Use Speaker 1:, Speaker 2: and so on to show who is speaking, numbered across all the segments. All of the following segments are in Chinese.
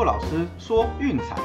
Speaker 1: 骆老师说运彩。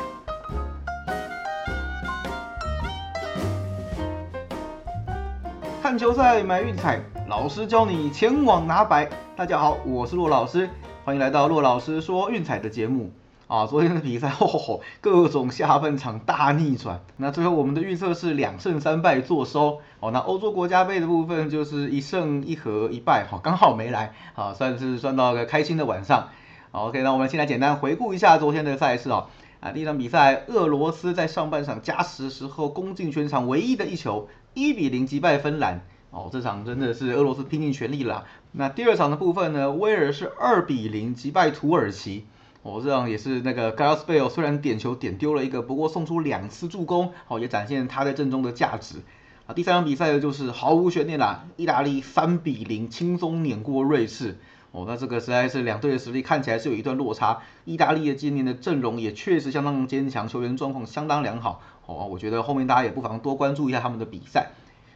Speaker 1: 看球赛买运彩，老师教你前往拿白。大家好，我是骆老师，欢迎来到骆老师说运彩的节目。啊，昨天的比赛，吼吼吼，各种下半场大逆转。那最后我们的预测是两胜三败做收。哦，那欧洲国家杯的部分就是一胜一和一败，好，刚好没来，啊，算是算到个开心的晚上。好，OK，那我们先来简单回顾一下昨天的赛事哦。啊，第一场比赛，俄罗斯在上半场加时时候攻进全场唯一的一球，一比零击败芬兰。哦，这场真的是俄罗斯拼尽全力了。那第二场的部分呢，威尔是二比零击败土耳其。哦，这样也是那个 Gareth Bale 虽然点球点丢了一个，不过送出两次助攻，哦，也展现他在阵中的价值。啊，第三场比赛呢，就是毫无悬念啦，意大利三比零轻松碾过瑞士。哦，那这个实在是两队的实力看起来是有一段落差。意大利的今年的阵容也确实相当坚强，球员状况相当良好。哦，我觉得后面大家也不妨多关注一下他们的比赛。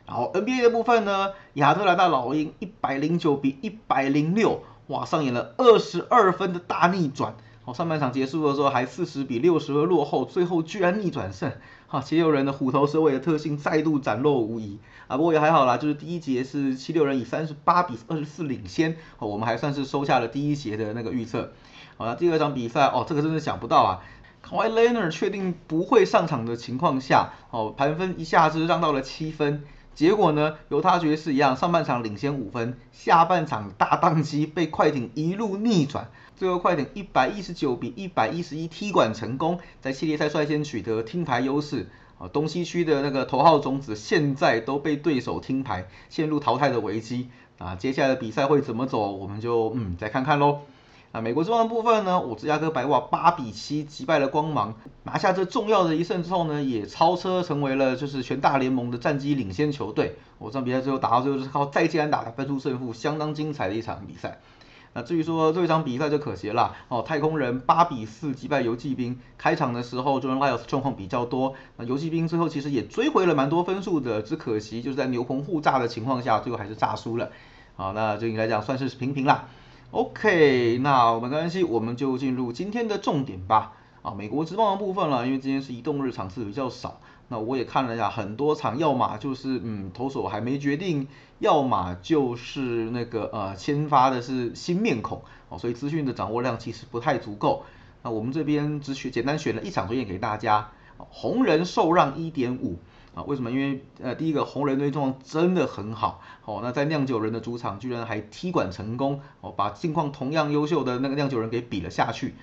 Speaker 1: 然后 NBA 的部分呢，亚特兰大老鹰一百零九比一百零六，哇，上演了二十二分的大逆转。上半场结束的时候还四十比六十二落后，最后居然逆转胜，哈，七六人的虎头蛇尾的特性再度展露无遗啊！不过也还好啦，就是第一节是七六人以三十八比二十四领先，哦，我们还算是收下了第一节的那个预测。好了，第二场比赛哦，这个真的想不到啊 k a w i Leonard 确定不会上场的情况下，哦，盘分一下子让到了七分。结果呢，犹他爵士一样，上半场领先五分，下半场大宕机，被快艇一路逆转，最后快艇一百一十九比一百一十一踢馆成功，在系列赛率先取得听牌优势。啊，东西区的那个头号种子现在都被对手听牌，陷入淘汰的危机。啊，接下来的比赛会怎么走，我们就嗯再看看喽。啊，美国之王的部分呢，我芝加哥白袜八比七击败了光芒，拿下这重要的一胜之后呢，也超车成为了就是全大联盟的战绩领先球队。我这场比赛最后打到最后是靠再见安打来分出胜负，相当精彩的一场比赛。那至于说这一场比赛就可惜了哦，太空人八比四击败游骑兵，开场的时候 Jordan Lyles 状况比较多，那游骑兵最后其实也追回了蛮多分数的，只可惜就是在牛棚互炸的情况下，最后还是炸输了。好，那这应该讲算是平平啦。OK，那没关系，我们就进入今天的重点吧。啊，美国职棒的部分了，因为今天是移动日场次比较少，那我也看了一下，很多场要么就是嗯投手还没决定，要么就是那个呃先发的是新面孔哦，所以资讯的掌握量其实不太足够。那我们这边只选简单选了一场推荐给大家，红人受让一点五。为什么？因为呃，第一个红人队状况真的很好，哦，那在酿酒人的主场居然还踢馆成功，哦，把近况同样优秀的那个酿酒人给比了下去。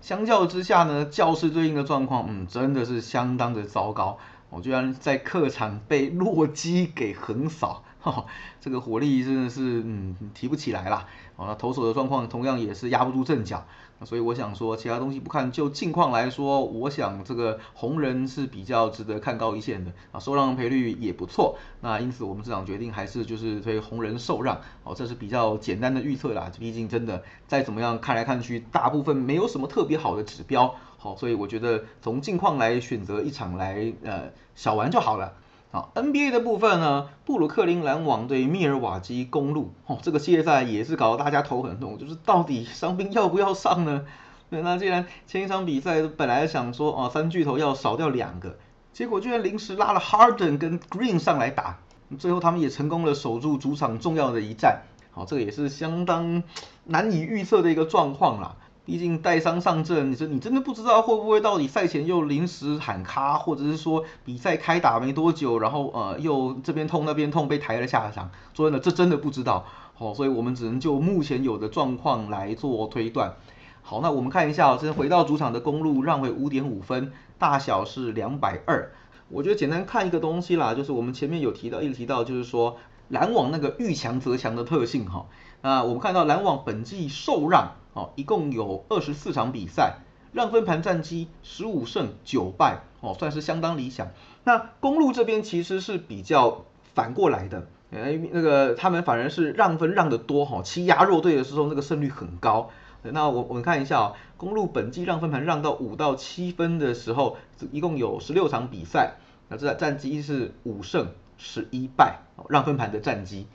Speaker 1: 相较之下呢，教室对应的状况，嗯，真的是相当的糟糕，我居然在客场被洛基给横扫。这个火力真的是嗯提不起来啦。哦，那投手的状况同样也是压不住阵脚，所以我想说，其他东西不看，就近况来说，我想这个红人是比较值得看高一线的啊，受让赔率也不错，那因此我们这场决定还是就是推红人受让，哦，这是比较简单的预测啦，毕竟真的再怎么样看来看去，大部分没有什么特别好的指标，好，所以我觉得从近况来选择一场来呃小玩就好了。好，NBA 的部分呢，布鲁克林篮网对密尔瓦基公路，哦，这个系列赛也是搞得大家头很痛，就是到底伤兵要不要上呢？那既然前一场比赛本来想说，哦，三巨头要少掉两个，结果居然临时拉了 Harden 跟 Green 上来打，最后他们也成功了守住主场重要的一战，好，这个也是相当难以预测的一个状况啦。毕竟带伤上阵，你说你真的不知道会不会到底赛前又临时喊卡，或者是说比赛开打没多久，然后呃又这边痛那边痛被抬了下场。说真的，这真的不知道。好，所以我们只能就目前有的状况来做推断。好，那我们看一下，这回到主场的公路让回五点五分，大小是两百二。我觉得简单看一个东西啦，就是我们前面有提到，一直提到就是说篮网那个遇强则强的特性哈。那我们看到篮网本季受让。哦，一共有二十四场比赛，让分盘战绩十五胜九败，哦，算是相当理想。那公路这边其实是比较反过来的，哎，那个他们反而是让分让的多，哈，欺压弱队的时候那个胜率很高。那我我们看一下啊，公路本季让分盘让到五到七分的时候，一共有十六场比赛，那这战绩是五胜十一败，让分盘的战绩。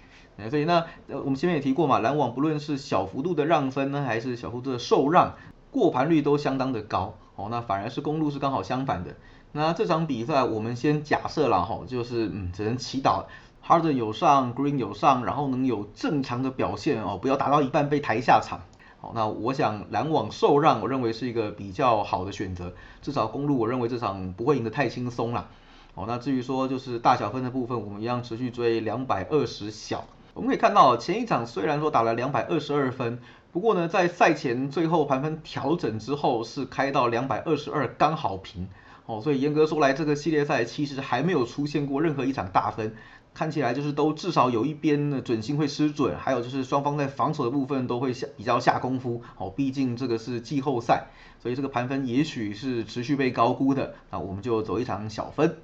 Speaker 1: 所以那呃，我们前面也提过嘛，篮网不论是小幅度的让分呢，还是小幅度的受让，过盘率都相当的高哦，那反而是公路是刚好相反的。那这场比赛我们先假设了哈，就是嗯，只能祈祷 Harden 有上，Green 有上，然后能有正常的表现哦，不要打到一半被抬下场。好，那我想篮网受让，我认为是一个比较好的选择。至少公路，我认为这场不会赢得太轻松啦。好，那至于说就是大小分的部分，我们一样持续追两百二十小。我们可以看到前一场虽然说打了两百二十二分，不过呢在赛前最后盘分调整之后是开到两百二十二，刚好平。哦，所以严格说来，这个系列赛其实还没有出现过任何一场大分。看起来就是都至少有一边的准心会失准，还有就是双方在防守的部分都会下比较下功夫。哦，毕竟这个是季后赛，所以这个盘分也许是持续被高估的。那我们就走一场小分。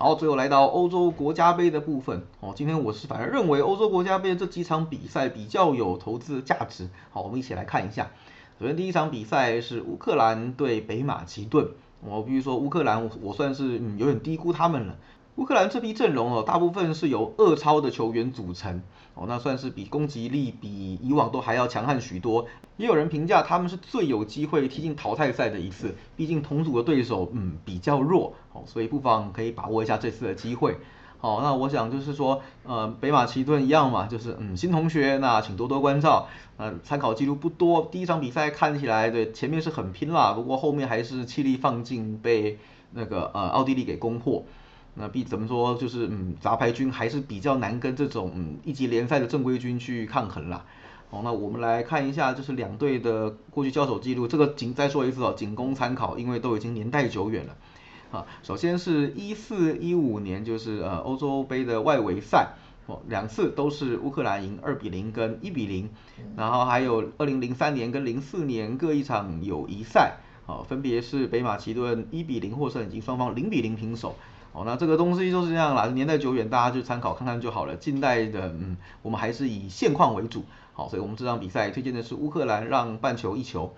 Speaker 1: 然后最后来到欧洲国家杯的部分。哦，今天我是反而认为欧洲国家杯这几场比赛比较有投资价值。好，我们一起来看一下。首先第一场比赛是乌克兰对北马其顿。我必须说乌克兰，我算是嗯有点低估他们了。乌克兰这批阵容哦，大部分是由二超的球员组成哦，那算是比攻击力比以往都还要强悍许多。也有人评价他们是最有机会踢进淘汰赛的一次，毕竟同组的对手嗯比较弱哦，所以不妨可以把握一下这次的机会。好，那我想就是说，呃，北马其顿一样嘛，就是嗯新同学，那请多多关照。呃，参考记录不多，第一场比赛看起来对前面是很拼啦，不过后面还是气力放尽，被那个呃奥地利给攻破。那必怎么说，就是嗯，杂牌军还是比较难跟这种嗯一级联赛的正规军去抗衡啦。好，那我们来看一下，就是两队的过去交手记录，这个仅再说一次哦，仅供参考，因为都已经年代久远了。啊，首先是一四一五年，就是呃欧洲杯的外围赛，哦，两次都是乌克兰赢二比零跟一比零，然后还有二零零三年跟零四年各一场友谊赛，哦，分别是北马其顿一比零获胜，以及双方零比零平手。哦，那这个东西就是这样啦，年代久远，大家就参考看看就好了。近代的，嗯，我们还是以现况为主。好，所以我们这场比赛推荐的是乌克兰让半球一球。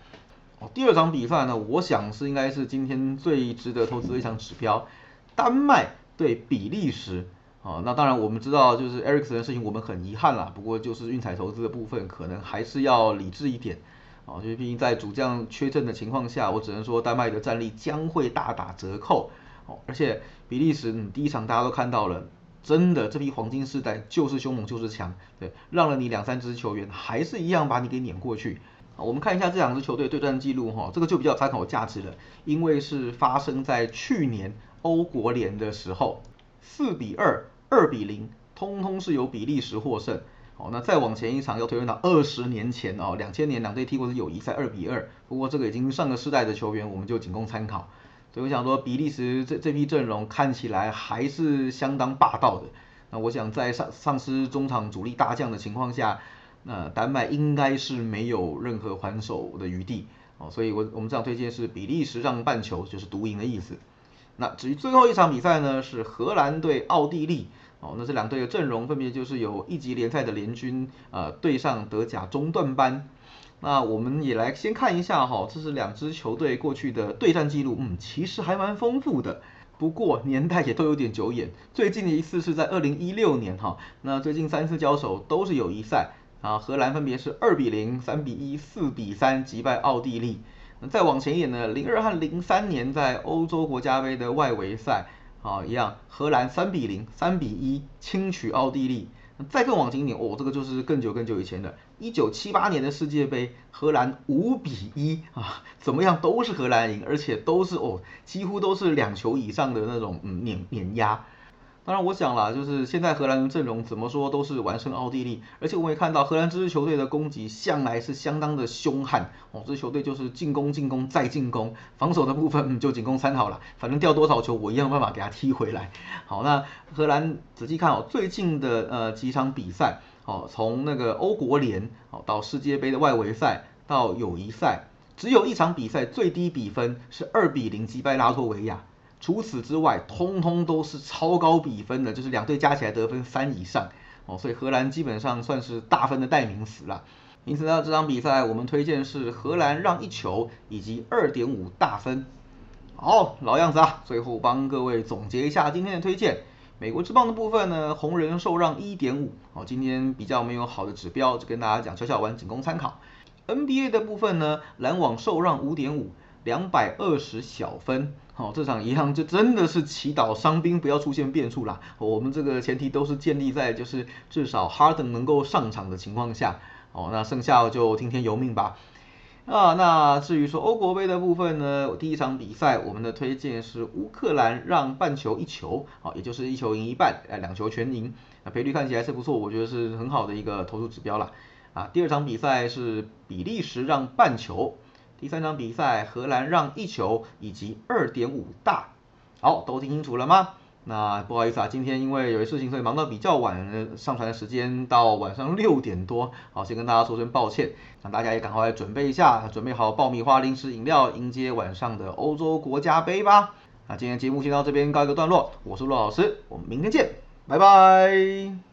Speaker 1: 哦，第二场比赛呢，我想是应该是今天最值得投资的一场指标，丹麦对比利时。哦，那当然我们知道就是 Ericson 的事情，我们很遗憾啦。不过就是运彩投资的部分，可能还是要理智一点。哦，就是毕竟在主将缺阵的情况下，我只能说丹麦的战力将会大打折扣。哦，而且比利时，嗯，第一场大家都看到了，真的这批黄金世代就是凶猛，就是强，对，让了你两三支球员，还是一样把你给撵过去。我们看一下这两支球队对战记录，哈，这个就比较参考价值了，因为是发生在去年欧国联的时候，四比二、二比零，通通是由比利时获胜。哦，那再往前一场要推论到二十年前哦，两千年两队踢过是友谊赛二比二，不过这个已经上个世代的球员，我们就仅供参考。所以我想说，比利时这这批阵容看起来还是相当霸道的。那我想在丧丧失中场主力大将的情况下，那丹麦应该是没有任何还手的余地。哦，所以我我们这样推荐是比利时让半球，就是独赢的意思。那至于最后一场比赛呢，是荷兰对奥地利。哦，那这两队的阵容分别就是有一级联赛的联军，呃，对上德甲中段班。那我们也来先看一下哈，这是两支球队过去的对战记录，嗯，其实还蛮丰富的，不过年代也都有点久远。最近的一次是在二零一六年哈，那最近三次交手都是友谊赛啊，荷兰分别是二比零、三比一、四比三击败奥地利。那再往前一点呢，零二和零三年在欧洲国家杯的外围赛啊，一样，荷兰三比零、三比一轻取奥地利。再更往前一点，哦，这个就是更久更久以前的，一九七八年的世界杯，荷兰五比一啊，怎么样都是荷兰赢，而且都是哦，几乎都是两球以上的那种嗯碾碾压。当然，我想啦，就是现在荷兰的阵容怎么说都是完胜奥地利，而且我们也看到荷兰这支球队的攻击向来是相当的凶悍哦，这支球队就是进攻、进攻再进攻，防守的部分就仅供参考了，反正掉多少球我一样办法给他踢回来。好，那荷兰仔细看哦，最近的呃几场比赛哦，从那个欧国联哦到世界杯的外围赛到友谊赛，只有一场比赛最低比分是二比零击败拉脱维亚。除此之外，通通都是超高比分的，就是两队加起来得分三以上哦，所以荷兰基本上算是大分的代名词了。因此呢，这场比赛我们推荐是荷兰让一球以及二点五大分。好，老样子啊，最后帮各位总结一下今天的推荐。美国之棒的部分呢，红人受让一点五，哦，今天比较没有好的指标，就跟大家讲，小小玩，仅供参考。NBA 的部分呢，篮网受让五点五，两百二十小分。好，这场银行就真的是祈祷伤兵不要出现变数啦。我们这个前提都是建立在就是至少 Harden 能够上场的情况下。哦，那剩下就听天由命吧。啊，那至于说欧国杯的部分呢，第一场比赛我们的推荐是乌克兰让半球一球，好，也就是一球赢一半，哎，两球全赢，那赔率看起来是不错，我觉得是很好的一个投注指标了。啊，第二场比赛是比利时让半球，第三场比赛荷兰让一球以及二点五大，好，都听清楚了吗？那不好意思啊，今天因为有些事情，所以忙到比较晚，上传的时间到晚上六点多，好，先跟大家说声抱歉。那大家也赶快准备一下，准备好爆米花、零食、饮料，迎接晚上的欧洲国家杯吧。那今天节目先到这边告一个段落，我是陆老师，我们明天见，拜拜。